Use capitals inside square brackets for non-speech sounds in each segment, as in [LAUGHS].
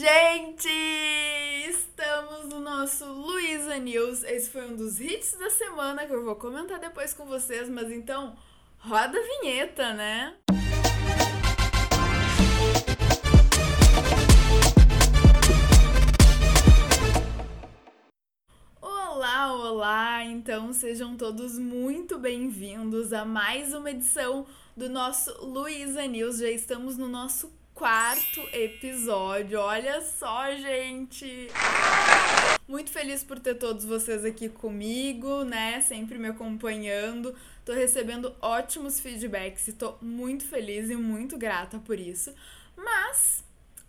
Gente, estamos no nosso Luiza News. Esse foi um dos hits da semana que eu vou comentar depois com vocês, mas então roda a vinheta, né? Olá, olá! Então sejam todos muito bem-vindos a mais uma edição do nosso Luiza News. Já estamos no nosso quarto episódio. Olha só, gente! Muito feliz por ter todos vocês aqui comigo, né? Sempre me acompanhando. Tô recebendo ótimos feedbacks e tô muito feliz e muito grata por isso. Mas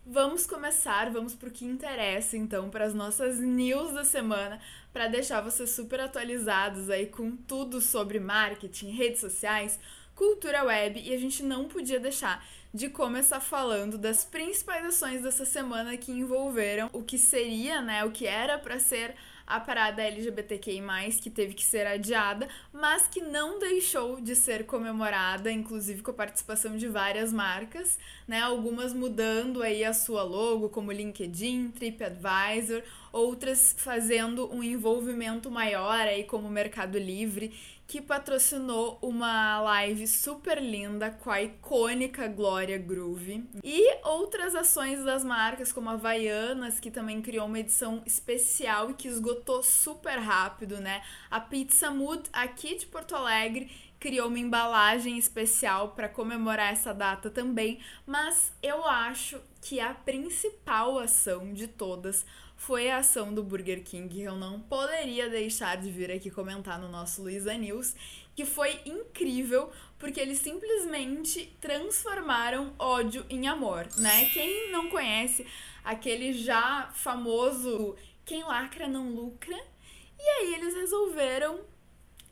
vamos começar, vamos pro que interessa então, para as nossas news da semana, para deixar vocês super atualizados aí com tudo sobre marketing, redes sociais, cultura web e a gente não podia deixar de começar falando das principais ações dessa semana que envolveram o que seria, né, o que era para ser a parada LGBTQI+, que teve que ser adiada, mas que não deixou de ser comemorada, inclusive com a participação de várias marcas, né, algumas mudando aí a sua logo, como LinkedIn, TripAdvisor, outras fazendo um envolvimento maior aí como Mercado Livre que patrocinou uma live super linda com a icônica Glória Groove. E outras ações das marcas, como a Havaianas, que também criou uma edição especial e que esgotou super rápido, né? A Pizza Mood, aqui de Porto Alegre, criou uma embalagem especial para comemorar essa data também, mas eu acho que a principal ação de todas foi a ação do Burger King, que eu não poderia deixar de vir aqui comentar no nosso Luiza News, que foi incrível, porque eles simplesmente transformaram ódio em amor, né? Quem não conhece aquele já famoso quem lacra não lucra, e aí eles resolveram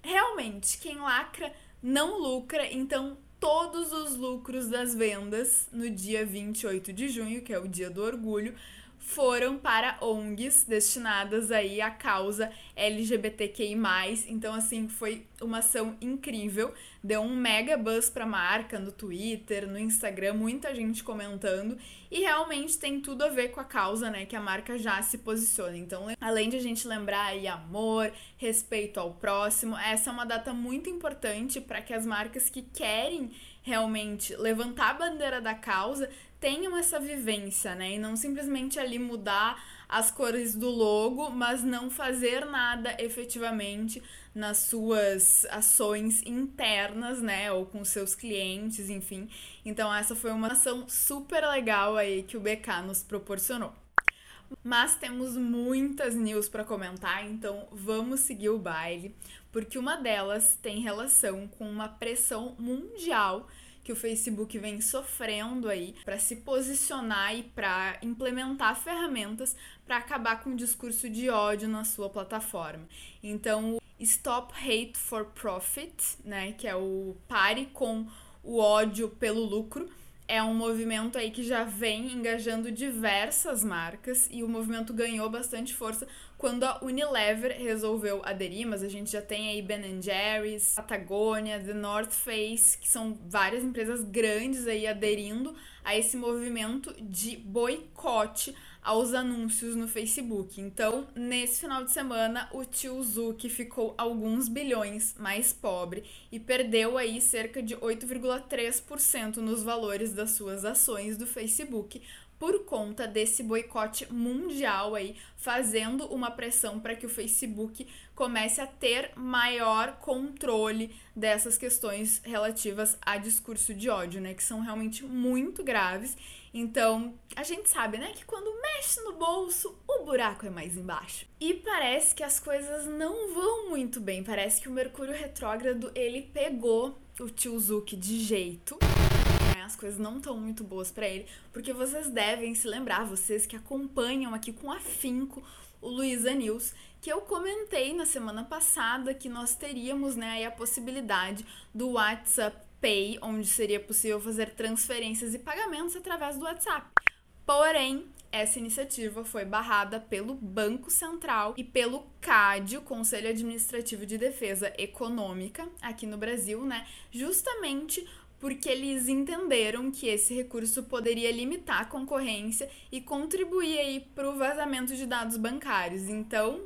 realmente quem lacra não lucra, então todos os lucros das vendas no dia 28 de junho, que é o dia do orgulho, foram para ONGs destinadas aí à causa LGBTQI+. Então, assim, foi uma ação incrível. Deu um mega buzz pra marca no Twitter, no Instagram, muita gente comentando. E realmente tem tudo a ver com a causa, né, que a marca já se posiciona. Então, além de a gente lembrar aí amor, respeito ao próximo, essa é uma data muito importante para que as marcas que querem realmente levantar a bandeira da causa tenham essa vivência, né? E não simplesmente ali mudar as cores do logo, mas não fazer nada efetivamente nas suas ações internas, né? Ou com seus clientes, enfim. Então, essa foi uma ação super legal aí que o BK nos proporcionou. Mas temos muitas news para comentar, então vamos seguir o baile, porque uma delas tem relação com uma pressão mundial que o Facebook vem sofrendo aí para se posicionar e para implementar ferramentas para acabar com o discurso de ódio na sua plataforma. Então, o Stop Hate for Profit, né, que é o pare com o ódio pelo lucro, é um movimento aí que já vem engajando diversas marcas e o movimento ganhou bastante força quando a Unilever resolveu aderir, mas a gente já tem aí Ben Jerry's, Patagonia, The North Face, que são várias empresas grandes aí aderindo a esse movimento de boicote aos anúncios no Facebook. Então, nesse final de semana, o tio Zuki ficou alguns bilhões mais pobre e perdeu aí cerca de 8,3% nos valores das suas ações do Facebook por conta desse boicote mundial aí, fazendo uma pressão para que o Facebook comece a ter maior controle dessas questões relativas a discurso de ódio, né, que são realmente muito graves. Então, a gente sabe, né, que quando mexe no bolso, o buraco é mais embaixo. E parece que as coisas não vão muito bem. Parece que o Mercúrio retrógrado ele pegou o tio Zuki de jeito as coisas não estão muito boas para ele, porque vocês devem se lembrar, vocês que acompanham aqui com afinco o Luiza News, que eu comentei na semana passada que nós teríamos né, a possibilidade do WhatsApp Pay, onde seria possível fazer transferências e pagamentos através do WhatsApp. Porém, essa iniciativa foi barrada pelo Banco Central e pelo CAD, o Conselho Administrativo de Defesa Econômica, aqui no Brasil, né? Justamente porque eles entenderam que esse recurso poderia limitar a concorrência e contribuir aí para o vazamento de dados bancários. Então,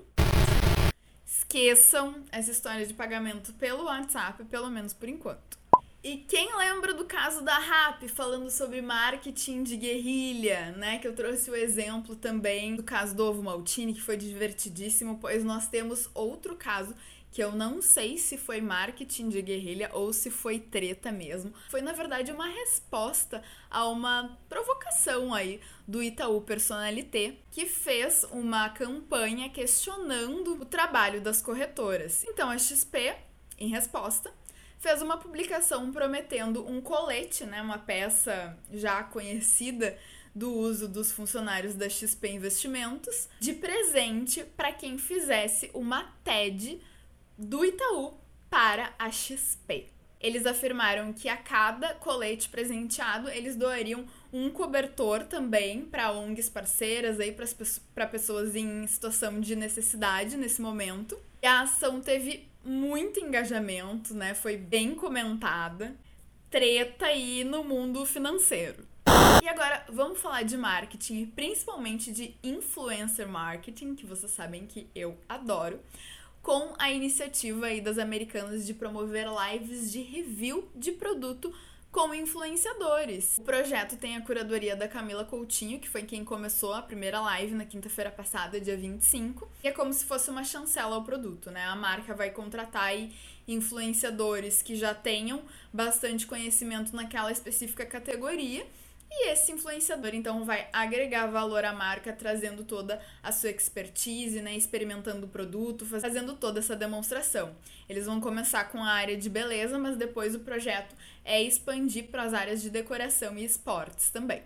esqueçam essa história de pagamento pelo WhatsApp, pelo menos por enquanto. E quem lembra do caso da RAP, falando sobre marketing de guerrilha, né? Que eu trouxe o exemplo também do caso do Ovo Maltini, que foi divertidíssimo, pois nós temos outro caso que eu não sei se foi marketing de guerrilha ou se foi treta mesmo. Foi, na verdade, uma resposta a uma provocação aí do Itaú Personalité, que fez uma campanha questionando o trabalho das corretoras. Então, a XP, em resposta, fez uma publicação prometendo um colete, né, uma peça já conhecida do uso dos funcionários da XP Investimentos, de presente para quem fizesse uma TED do Itaú para a XP. Eles afirmaram que a cada colete presenteado, eles doariam um cobertor também para ONGs parceiras para pessoas em situação de necessidade nesse momento. E a ação teve muito engajamento, né? Foi bem comentada. Treta aí no mundo financeiro. E agora vamos falar de marketing, principalmente de influencer marketing, que vocês sabem que eu adoro, com a iniciativa aí das americanas de promover lives de review de produto com influenciadores. O projeto tem a curadoria da Camila Coutinho, que foi quem começou a primeira live na quinta-feira passada, dia 25. E é como se fosse uma chancela ao produto, né? A marca vai contratar aí influenciadores que já tenham bastante conhecimento naquela específica categoria e esse influenciador então vai agregar valor à marca, trazendo toda a sua expertise, né, experimentando o produto, fazendo toda essa demonstração. Eles vão começar com a área de beleza, mas depois o projeto é expandir para as áreas de decoração e esportes também.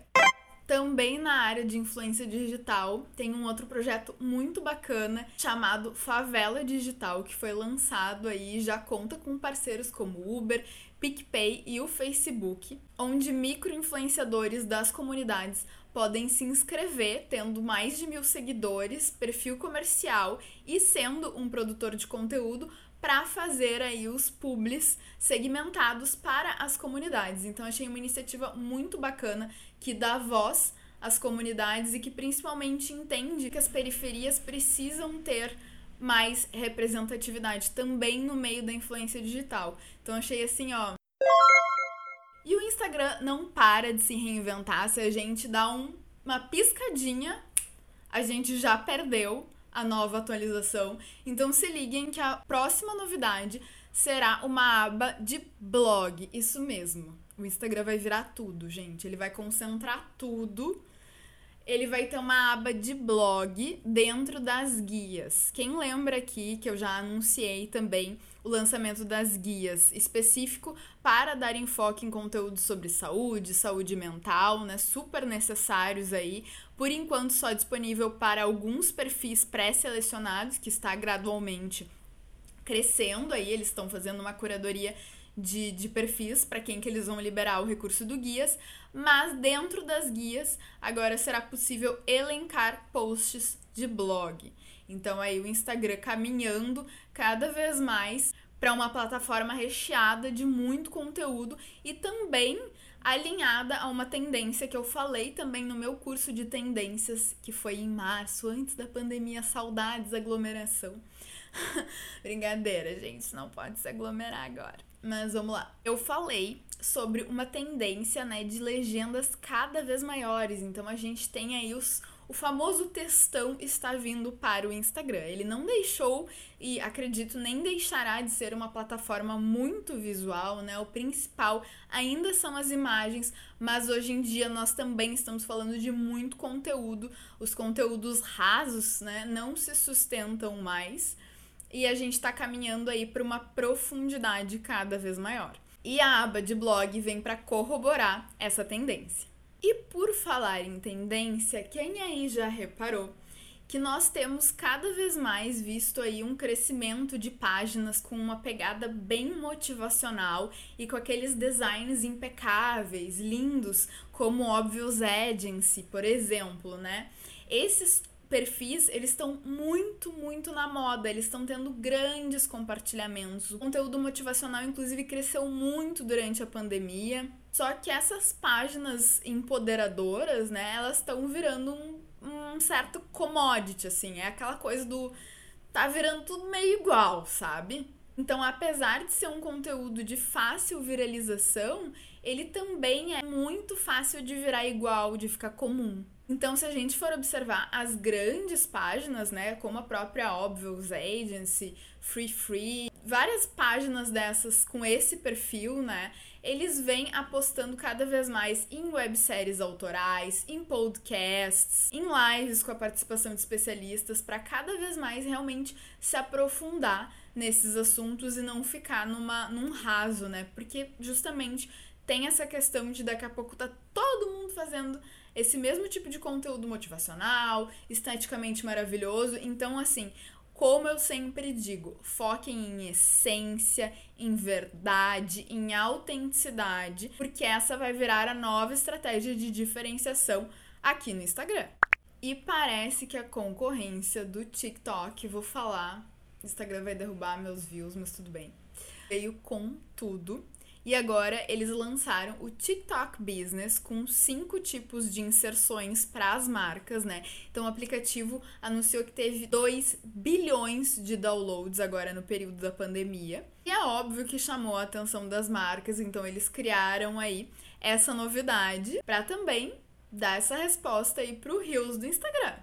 Também na área de influência digital, tem um outro projeto muito bacana chamado Favela Digital, que foi lançado aí, já conta com parceiros como Uber, PicPay e o Facebook, onde micro-influenciadores das comunidades podem se inscrever tendo mais de mil seguidores, perfil comercial e sendo um produtor de conteúdo para fazer aí os publis segmentados para as comunidades. Então achei uma iniciativa muito bacana que dá voz às comunidades e que principalmente entende que as periferias precisam ter mais representatividade também no meio da influência digital. Então achei assim, ó. E o Instagram não para de se reinventar. Se a gente dá um, uma piscadinha, a gente já perdeu a nova atualização. Então se liguem que a próxima novidade será uma aba de blog. Isso mesmo. O Instagram vai virar tudo, gente. Ele vai concentrar tudo. Ele vai ter uma aba de blog dentro das guias. Quem lembra aqui que eu já anunciei também o lançamento das guias específico para dar enfoque em conteúdo sobre saúde, saúde mental, né? Super necessários aí. Por enquanto só disponível para alguns perfis pré-selecionados que está gradualmente crescendo aí, eles estão fazendo uma curadoria de, de perfis para quem que eles vão liberar o recurso do guias, mas dentro das guias agora será possível elencar posts de blog. Então aí o Instagram caminhando cada vez mais para uma plataforma recheada de muito conteúdo e também alinhada a uma tendência que eu falei também no meu curso de tendências, que foi em março, antes da pandemia, saudades aglomeração. [LAUGHS] Brincadeira, gente, não pode se aglomerar agora. Mas vamos lá. Eu falei sobre uma tendência, né, de legendas cada vez maiores. Então a gente tem aí os o famoso textão está vindo para o Instagram. Ele não deixou e acredito nem deixará de ser uma plataforma muito visual, né? O principal ainda são as imagens, mas hoje em dia nós também estamos falando de muito conteúdo. Os conteúdos rasos, né, não se sustentam mais e a gente está caminhando aí para uma profundidade cada vez maior. E a aba de blog vem para corroborar essa tendência. E por falar em tendência, quem aí já reparou que nós temos cada vez mais visto aí um crescimento de páginas com uma pegada bem motivacional e com aqueles designs impecáveis, lindos, como Obvious Agency, por exemplo, né? Esses perfis, eles estão muito, muito na moda, eles estão tendo grandes compartilhamentos. O conteúdo motivacional, inclusive, cresceu muito durante a pandemia. Só que essas páginas empoderadoras, né, elas estão virando um, um certo commodity, assim. É aquela coisa do. tá virando tudo meio igual, sabe? Então, apesar de ser um conteúdo de fácil viralização, ele também é muito fácil de virar igual, de ficar comum. Então, se a gente for observar as grandes páginas, né, como a própria Obvious Agency, Free Free, várias páginas dessas com esse perfil, né, eles vêm apostando cada vez mais em webséries autorais, em podcasts, em lives com a participação de especialistas, para cada vez mais realmente se aprofundar nesses assuntos e não ficar numa, num raso, né? Porque justamente tem essa questão de daqui a pouco tá todo mundo fazendo esse mesmo tipo de conteúdo motivacional, esteticamente maravilhoso. Então, assim, como eu sempre digo, foquem em essência, em verdade, em autenticidade, porque essa vai virar a nova estratégia de diferenciação aqui no Instagram. E parece que a concorrência do TikTok, vou falar, Instagram vai derrubar meus views, mas tudo bem. Veio com tudo. E agora eles lançaram o TikTok Business com cinco tipos de inserções para as marcas, né? Então o aplicativo anunciou que teve 2 bilhões de downloads agora no período da pandemia. E é óbvio que chamou a atenção das marcas, então eles criaram aí essa novidade para também dar essa resposta aí pro Reels do Instagram.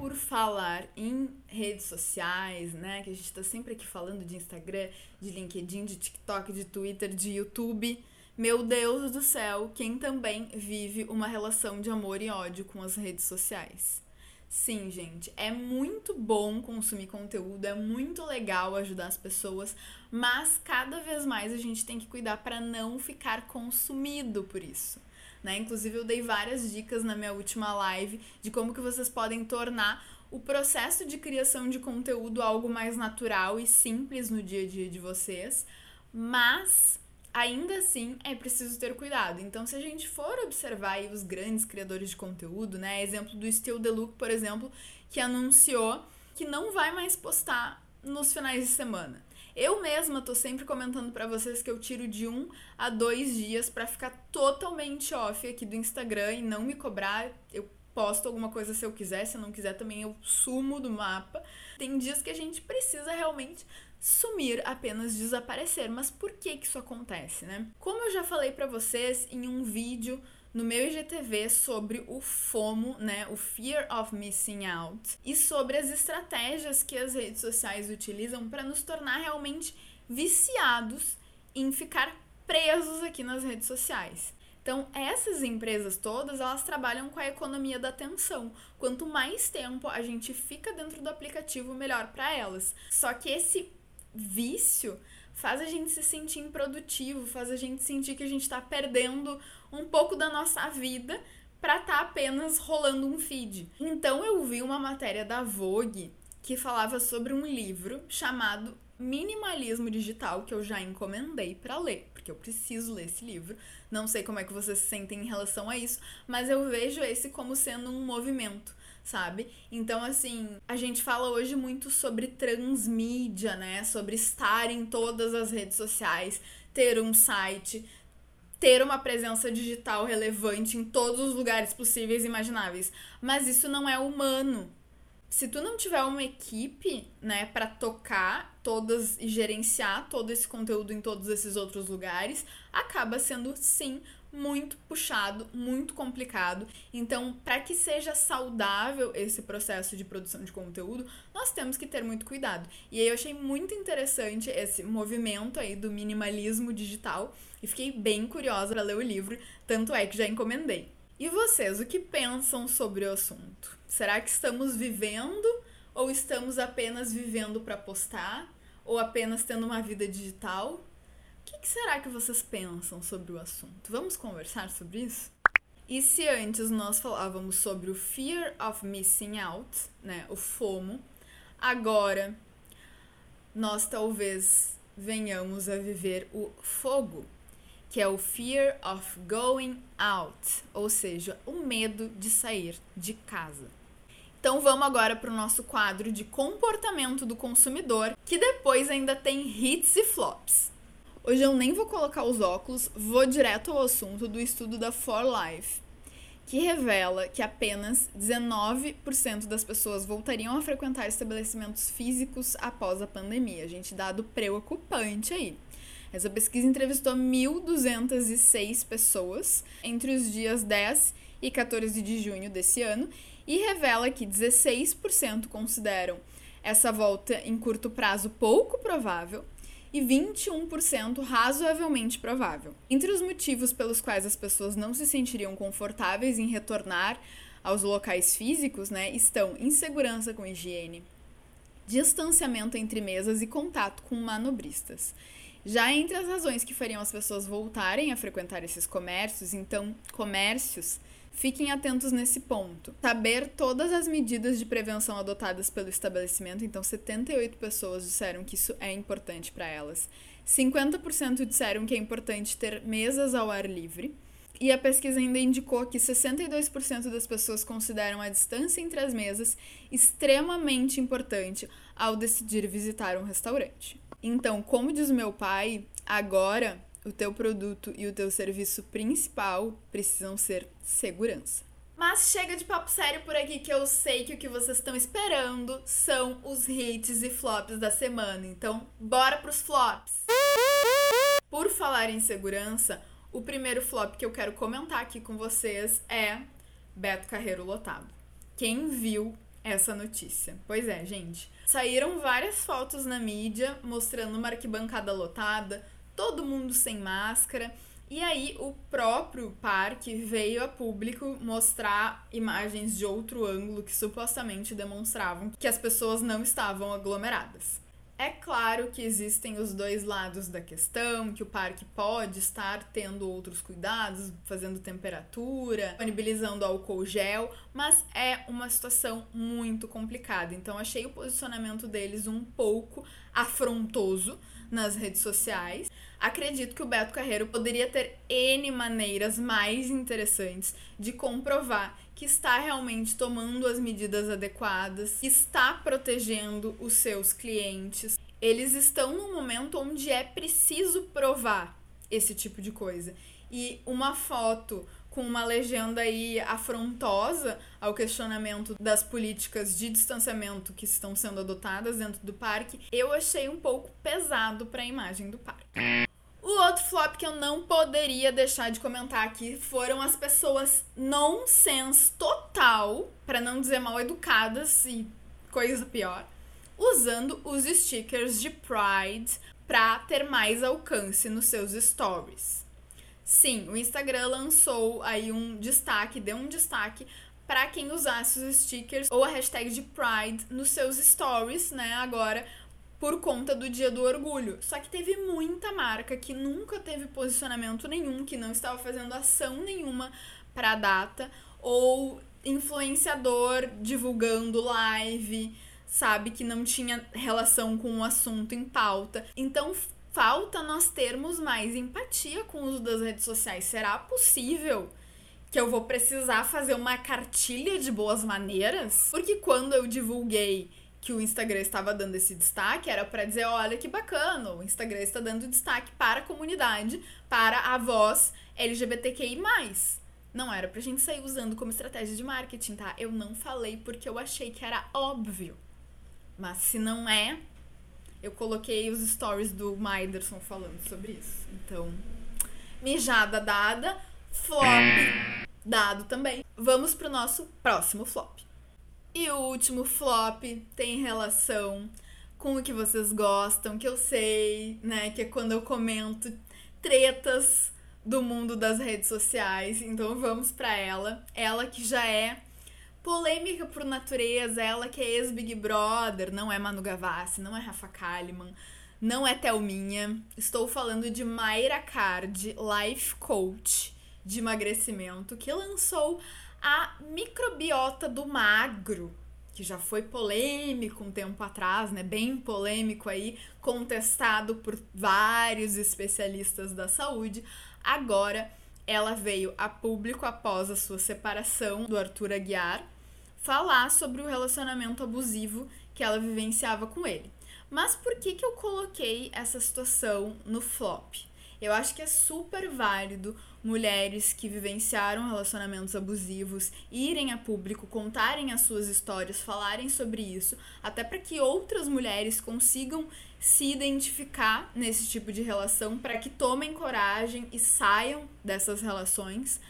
Por falar em redes sociais, né? Que a gente tá sempre aqui falando de Instagram, de LinkedIn, de TikTok, de Twitter, de YouTube. Meu Deus do céu, quem também vive uma relação de amor e ódio com as redes sociais. Sim, gente, é muito bom consumir conteúdo, é muito legal ajudar as pessoas, mas cada vez mais a gente tem que cuidar para não ficar consumido por isso né? Inclusive eu dei várias dicas na minha última live de como que vocês podem tornar o processo de criação de conteúdo algo mais natural e simples no dia a dia de vocês, mas ainda assim é preciso ter cuidado. Então, se a gente for observar os grandes criadores de conteúdo, né, exemplo do The Look, por exemplo, que anunciou que não vai mais postar nos finais de semana. Eu mesma tô sempre comentando para vocês que eu tiro de um a dois dias para ficar totalmente off aqui do Instagram e não me cobrar. Eu posto alguma coisa se eu quiser, se eu não quiser também eu sumo do mapa. Tem dias que a gente precisa realmente sumir, apenas desaparecer. Mas por que que isso acontece, né? Como eu já falei para vocês em um vídeo no meu IGTV sobre o FOMO, né, o Fear of Missing Out, e sobre as estratégias que as redes sociais utilizam para nos tornar realmente viciados em ficar presos aqui nas redes sociais. Então, essas empresas todas, elas trabalham com a economia da atenção. Quanto mais tempo a gente fica dentro do aplicativo, melhor para elas. Só que esse vício faz a gente se sentir improdutivo, faz a gente sentir que a gente está perdendo um pouco da nossa vida para estar tá apenas rolando um feed. Então eu vi uma matéria da Vogue que falava sobre um livro chamado Minimalismo Digital que eu já encomendei para ler, porque eu preciso ler esse livro. Não sei como é que vocês se sentem em relação a isso, mas eu vejo esse como sendo um movimento sabe? Então, assim, a gente fala hoje muito sobre transmídia, né? Sobre estar em todas as redes sociais, ter um site, ter uma presença digital relevante em todos os lugares possíveis e imagináveis. Mas isso não é humano. Se tu não tiver uma equipe, né, para tocar todas e gerenciar todo esse conteúdo em todos esses outros lugares, acaba sendo sim muito puxado, muito complicado. Então, para que seja saudável esse processo de produção de conteúdo, nós temos que ter muito cuidado. E aí eu achei muito interessante esse movimento aí do minimalismo digital e fiquei bem curiosa para ler o livro, tanto é que já encomendei. E vocês, o que pensam sobre o assunto? Será que estamos vivendo ou estamos apenas vivendo para postar ou apenas tendo uma vida digital? O que, que será que vocês pensam sobre o assunto? Vamos conversar sobre isso? E se antes nós falávamos sobre o fear of missing out, né, o FOMO, agora nós talvez venhamos a viver o fogo, que é o Fear of Going Out, ou seja, o medo de sair de casa. Então vamos agora para o nosso quadro de comportamento do consumidor, que depois ainda tem hits e flops. Hoje eu nem vou colocar os óculos, vou direto ao assunto do estudo da For Life, que revela que apenas 19% das pessoas voltariam a frequentar estabelecimentos físicos após a pandemia. Gente, dado preocupante aí. Essa pesquisa entrevistou 1.206 pessoas entre os dias 10 e 14 de junho desse ano e revela que 16% consideram essa volta em curto prazo pouco provável e 21% razoavelmente provável. Entre os motivos pelos quais as pessoas não se sentiriam confortáveis em retornar aos locais físicos, né, estão insegurança com higiene, distanciamento entre mesas e contato com manobristas. Já entre as razões que fariam as pessoas voltarem a frequentar esses comércios, então, comércios, fiquem atentos nesse ponto. Saber todas as medidas de prevenção adotadas pelo estabelecimento, então 78 pessoas disseram que isso é importante para elas. 50% disseram que é importante ter mesas ao ar livre. E a pesquisa ainda indicou que 62% das pessoas consideram a distância entre as mesas extremamente importante ao decidir visitar um restaurante. Então, como diz meu pai, agora o teu produto e o teu serviço principal precisam ser segurança. Mas chega de papo sério por aqui que eu sei que o que vocês estão esperando são os hits e flops da semana. Então, bora pros flops. Por falar em segurança, o primeiro flop que eu quero comentar aqui com vocês é Beto Carreiro lotado. Quem viu essa notícia? Pois é, gente. Saíram várias fotos na mídia mostrando uma arquibancada lotada, todo mundo sem máscara. E aí o próprio parque veio a público mostrar imagens de outro ângulo que supostamente demonstravam que as pessoas não estavam aglomeradas. É claro que existem os dois lados da questão, que o parque pode estar tendo outros cuidados, fazendo temperatura, disponibilizando álcool gel, mas é uma situação muito complicada. Então achei o posicionamento deles um pouco afrontoso nas redes sociais. Acredito que o Beto Carreiro poderia ter N maneiras mais interessantes de comprovar que está realmente tomando as medidas adequadas, está protegendo os seus clientes. Eles estão num momento onde é preciso provar esse tipo de coisa. E uma foto com uma legenda aí afrontosa ao questionamento das políticas de distanciamento que estão sendo adotadas dentro do parque, eu achei um pouco pesado para a imagem do parque. O outro flop que eu não poderia deixar de comentar aqui foram as pessoas nonsense total, para não dizer mal educadas e coisa pior, usando os stickers de Pride para ter mais alcance nos seus stories. Sim, o Instagram lançou aí um destaque, deu um destaque para quem usasse os stickers ou a hashtag de Pride nos seus stories, né? Agora por conta do Dia do Orgulho. Só que teve muita marca que nunca teve posicionamento nenhum, que não estava fazendo ação nenhuma para a data, ou influenciador divulgando live, sabe, que não tinha relação com o assunto em pauta. Então falta nós termos mais empatia com o uso das redes sociais. Será possível? Que eu vou precisar fazer uma cartilha de boas maneiras? Porque quando eu divulguei que o Instagram estava dando esse destaque era para dizer, olha que bacana, o Instagram está dando destaque para a comunidade, para a voz LGBTQI+. Não era pra gente sair usando como estratégia de marketing, tá? Eu não falei porque eu achei que era óbvio. Mas se não é, eu coloquei os stories do Maiderson falando sobre isso. Então, mijada dada, flop dado também. Vamos pro nosso próximo flop. E o último flop tem relação com o que vocês gostam, que eu sei, né? Que é quando eu comento tretas do mundo das redes sociais. Então vamos para ela. Ela que já é polêmica por natureza, ela que é ex-Big Brother, não é Manu Gavassi, não é Rafa Kalimann, não é Thelminha. Estou falando de Mayra Card, life coach de emagrecimento, que lançou a microbiota do magro, que já foi polêmico um tempo atrás, né? Bem polêmico aí, contestado por vários especialistas da saúde. Agora ela veio a público após a sua separação do Arthur Aguiar falar sobre o relacionamento abusivo que ela vivenciava com ele. Mas por que, que eu coloquei essa situação no flop? Eu acho que é super válido mulheres que vivenciaram relacionamentos abusivos irem a público, contarem as suas histórias, falarem sobre isso, até para que outras mulheres consigam se identificar nesse tipo de relação, para que tomem coragem e saiam dessas relações.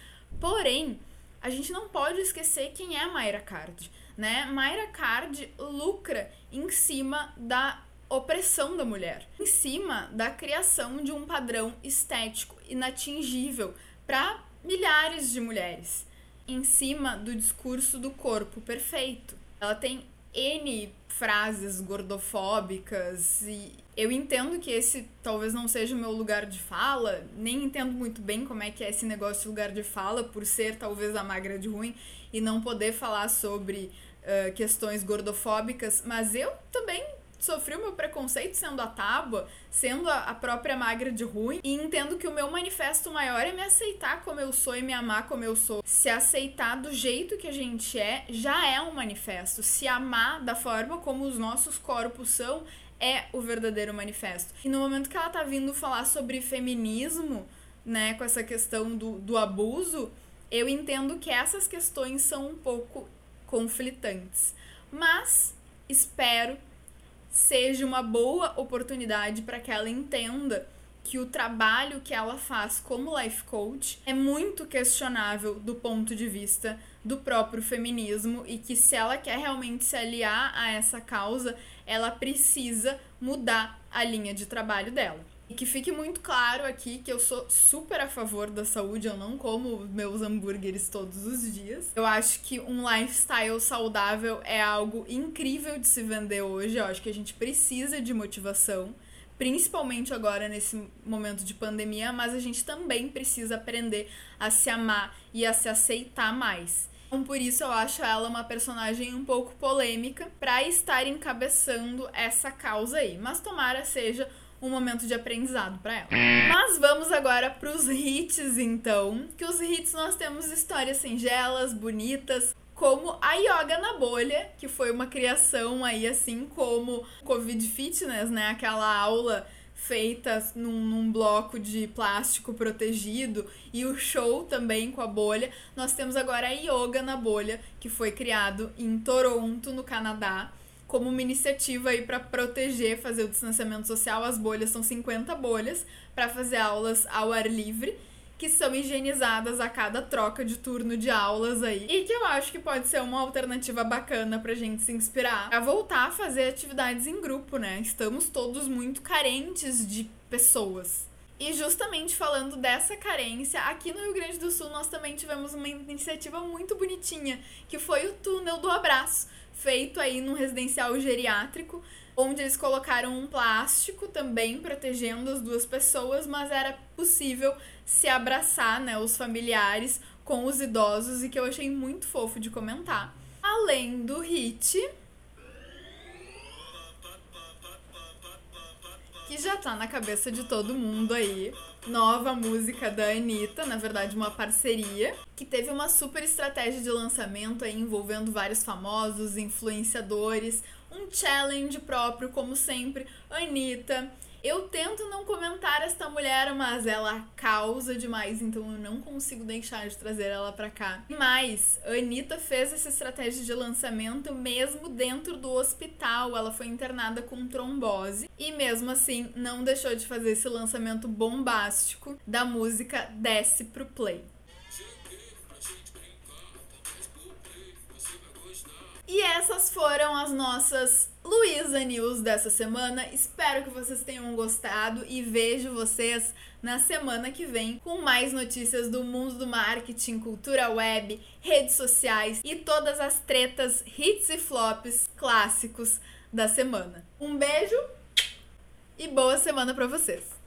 Porém, a gente não pode esquecer quem é a Mayra Card, né? Mayra Card lucra em cima da opressão da mulher, em cima da criação de um padrão estético inatingível para milhares de mulheres, em cima do discurso do corpo perfeito. Ela tem N frases gordofóbicas e eu entendo que esse talvez não seja o meu lugar de fala, nem entendo muito bem como é que é esse negócio de lugar de fala, por ser talvez a magra de ruim e não poder falar sobre uh, questões gordofóbicas, mas eu também sofri o meu preconceito sendo a tábua, sendo a, a, própria magra de ruim, e entendo que o meu manifesto maior é me aceitar como eu sou e me amar como eu sou. Se aceitar do jeito que a gente é, já é um manifesto. Se amar da forma como os nossos corpos são, é o verdadeiro manifesto. E no momento que ela tá vindo falar sobre feminismo, né, com essa questão do, do abuso, eu entendo que essas questões são um pouco conflitantes. Mas espero seja uma boa oportunidade para que ela entenda que o trabalho que ela faz como life coach é muito questionável do ponto de vista do próprio feminismo e que se ela quer realmente se aliar a essa causa, ela precisa mudar a linha de trabalho dela. E que fique muito claro aqui que eu sou super a favor da saúde, eu não como meus hambúrgueres todos os dias. Eu acho que um lifestyle saudável é algo incrível de se vender hoje. Eu acho que a gente precisa de motivação, principalmente agora nesse momento de pandemia, mas a gente também precisa aprender a se amar e a se aceitar mais. Então, por isso eu acho ela uma personagem um pouco polêmica para estar encabeçando essa causa aí. Mas tomara seja um momento de aprendizado para ela. Mas vamos agora para os hits, então. Que os hits nós temos histórias singelas, bonitas, como a Yoga na Bolha, que foi uma criação aí, assim como Covid Fitness, né? Aquela aula feita num, num, bloco de plástico protegido e o show também com a bolha. Nós temos agora a Yoga na Bolha, que foi criado em Toronto, no Canadá como uma iniciativa aí para proteger, fazer o distanciamento social. As bolhas são 50 bolhas para fazer aulas ao ar livre, que são higienizadas a cada troca de turno de aulas aí. E que eu acho que pode ser uma alternativa bacana pra gente se inspirar a voltar a fazer atividades em grupo, né? Estamos todos muito carentes de pessoas. E justamente falando dessa carência, aqui no Rio Grande do Sul nós também tivemos uma iniciativa muito bonitinha, que foi o túnel do abraço feito aí num residencial geriátrico, onde eles colocaram um plástico também protegendo as duas pessoas, mas era possível se abraçar, né, os familiares com os idosos e que eu achei muito fofo de comentar. Além do hit, que já tá na cabeça de todo mundo aí. Nova música da Anitta, na verdade, uma parceria, que teve uma super estratégia de lançamento aí envolvendo vários famosos, influenciadores, um challenge próprio, como sempre. Anitta eu tento não comentar esta mulher, mas ela causa demais, então eu não consigo deixar de trazer ela pra cá. Mas a Anitta fez essa estratégia de lançamento mesmo dentro do hospital. Ela foi internada com trombose e mesmo assim não deixou de fazer esse lançamento bombástico da música Desce pro Play. E essas foram as nossas Luísa News dessa semana. Espero que vocês tenham gostado e vejo vocês na semana que vem com mais notícias do mundo do marketing, cultura web, redes sociais e todas as tretas, hits e flops clássicos da semana. Um beijo e boa semana para vocês.